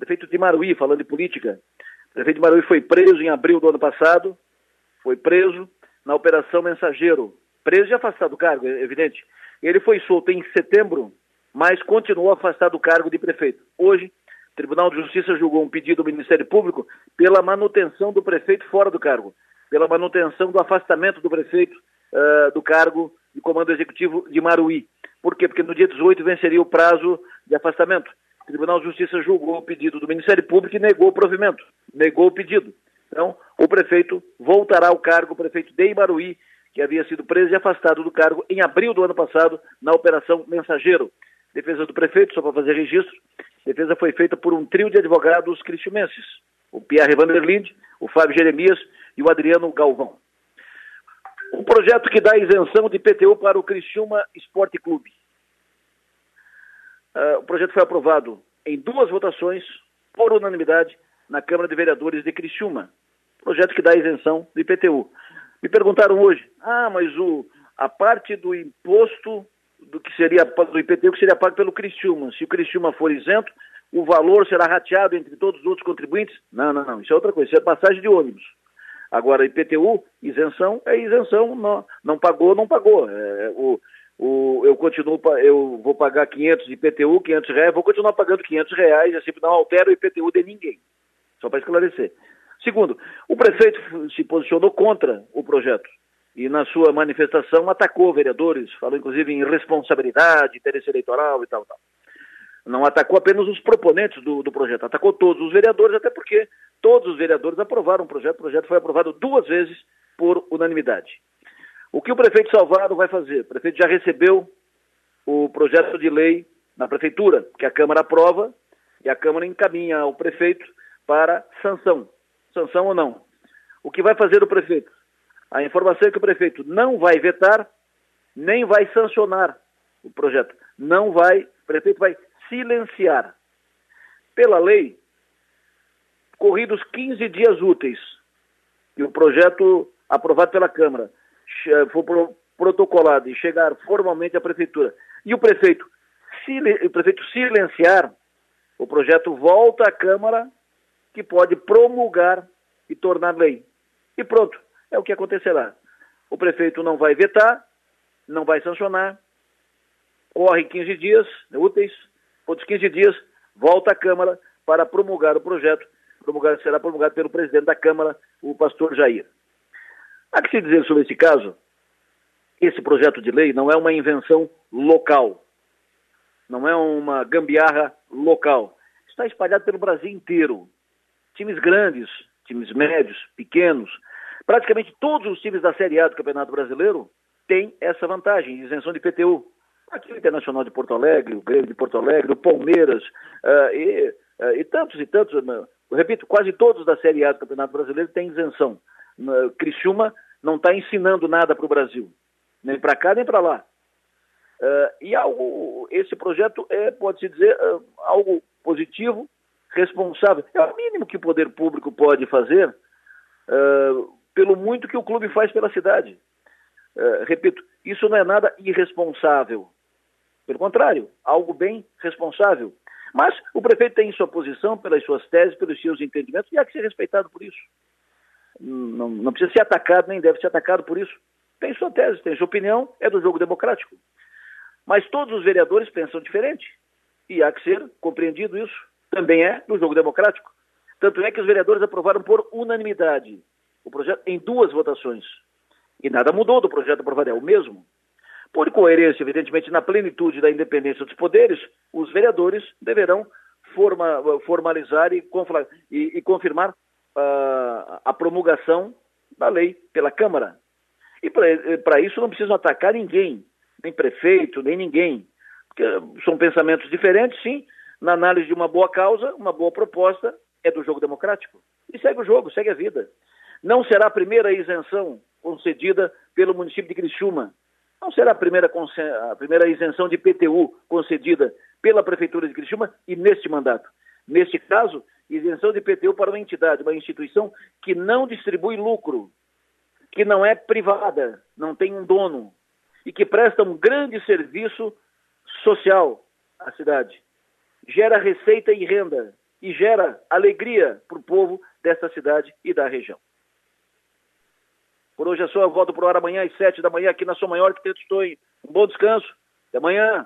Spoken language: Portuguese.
Prefeito de Maruí, falando de política. O prefeito de Maruí foi preso em abril do ano passado, foi preso na Operação Mensageiro. Preso e afastado do cargo, é evidente. Ele foi solto em setembro, mas continuou afastado do cargo de prefeito. Hoje, o Tribunal de Justiça julgou um pedido do Ministério Público pela manutenção do prefeito fora do cargo, pela manutenção do afastamento do prefeito uh, do cargo de comando executivo de Maruí. Por quê? Porque no dia 18 venceria o prazo de afastamento. O Tribunal de Justiça julgou o pedido do Ministério Público e negou o provimento, negou o pedido. Então, o prefeito voltará ao cargo, o prefeito de Imaruí, que havia sido preso e afastado do cargo em abril do ano passado na Operação Mensageiro. Defesa do prefeito, só para fazer registro, defesa foi feita por um trio de advogados cristiumenses, o Pierre Vanderlinde, o Fábio Jeremias e o Adriano Galvão. Um projeto que dá isenção de PTU para o Criciúma Esporte Clube. Uh, o projeto foi aprovado em duas votações, por unanimidade, na Câmara de Vereadores de Criciúma. Projeto que dá isenção de IPTU. Me perguntaram hoje, ah, mas o, a parte do imposto do que seria do IPTU que seria pago pelo Criciúma, se o Criciúma for isento, o valor será rateado entre todos os outros contribuintes? Não, não, não, isso é outra coisa, isso é passagem de ônibus. Agora, IPTU, isenção é isenção, não, não pagou, não pagou. É, o, o, eu continuo, eu vou pagar 500 de IPTU, 500 reais, vou continuar pagando 500 reais, assim, não altera o IPTU de ninguém. Só para esclarecer. Segundo, o prefeito se posicionou contra o projeto e na sua manifestação atacou vereadores, falou inclusive em responsabilidade, interesse eleitoral e tal, tal. Não atacou apenas os proponentes do, do projeto, atacou todos os vereadores, até porque todos os vereadores aprovaram o projeto. O projeto foi aprovado duas vezes por unanimidade. O que o prefeito Salvador vai fazer? O prefeito já recebeu o projeto de lei na prefeitura, que a Câmara aprova e a Câmara encaminha ao prefeito para sanção. Sanção ou não. O que vai fazer o prefeito? A informação é que o prefeito não vai vetar, nem vai sancionar o projeto. Não vai, o prefeito vai silenciar. Pela lei, corridos 15 dias úteis, que o projeto aprovado pela Câmara for protocolado e chegar formalmente à Prefeitura, e o prefeito, o prefeito silenciar, o projeto volta à Câmara, que pode promulgar e tornar lei. E pronto, é o que acontecerá. O prefeito não vai vetar, não vai sancionar, corre 15 dias úteis, outros 15 dias, volta à Câmara para promulgar o projeto, promulgar, será promulgado pelo presidente da Câmara, o pastor Jair. Há que se dizer sobre esse caso, esse projeto de lei não é uma invenção local, não é uma gambiarra local. Está espalhado pelo Brasil inteiro. Times grandes, times médios, pequenos, praticamente todos os times da Série A do Campeonato Brasileiro têm essa vantagem, isenção de PTU aqui o Internacional de Porto Alegre, o Grêmio de Porto Alegre, o Palmeiras uh, e, uh, e, tantos e tantos, eu repito, quase todos da Série A do Campeonato Brasileiro têm isenção. Uh, Criciúma não está ensinando nada para o Brasil, nem para cá nem para lá. e algo, esse projeto é, pode-se dizer, algo positivo, responsável. É o mínimo que o poder público pode fazer pelo muito que o clube faz pela cidade. repito, isso não é nada irresponsável. Pelo contrário, algo bem responsável. Mas o prefeito tem sua posição pelas suas teses, pelos seus entendimentos, e há que ser respeitado por isso. Não, não precisa ser atacado, nem deve ser atacado por isso. Tem sua tese, tem sua opinião, é do jogo democrático. Mas todos os vereadores pensam diferente. E há que ser compreendido isso. Também é do jogo democrático. Tanto é que os vereadores aprovaram por unanimidade o projeto em duas votações. E nada mudou do projeto aprovado, é o mesmo. Por coerência, evidentemente, na plenitude da independência dos poderes, os vereadores deverão forma, formalizar e, e, e confirmar uh, a promulgação da lei pela Câmara. E para isso não precisam atacar ninguém, nem prefeito, nem ninguém. Porque são pensamentos diferentes, sim. Na análise de uma boa causa, uma boa proposta é do jogo democrático. E segue o jogo, segue a vida. Não será a primeira isenção concedida pelo município de Criciúma não será a primeira, a primeira isenção de PTU concedida pela Prefeitura de Criciúma e neste mandato. Neste caso, isenção de PTU para uma entidade, uma instituição que não distribui lucro, que não é privada, não tem um dono e que presta um grande serviço social à cidade. Gera receita e renda e gera alegria para o povo desta cidade e da região. Por hoje é só, eu volto para o ar amanhã às sete da manhã aqui na Sua Maior que estou em um bom descanso. Até amanhã.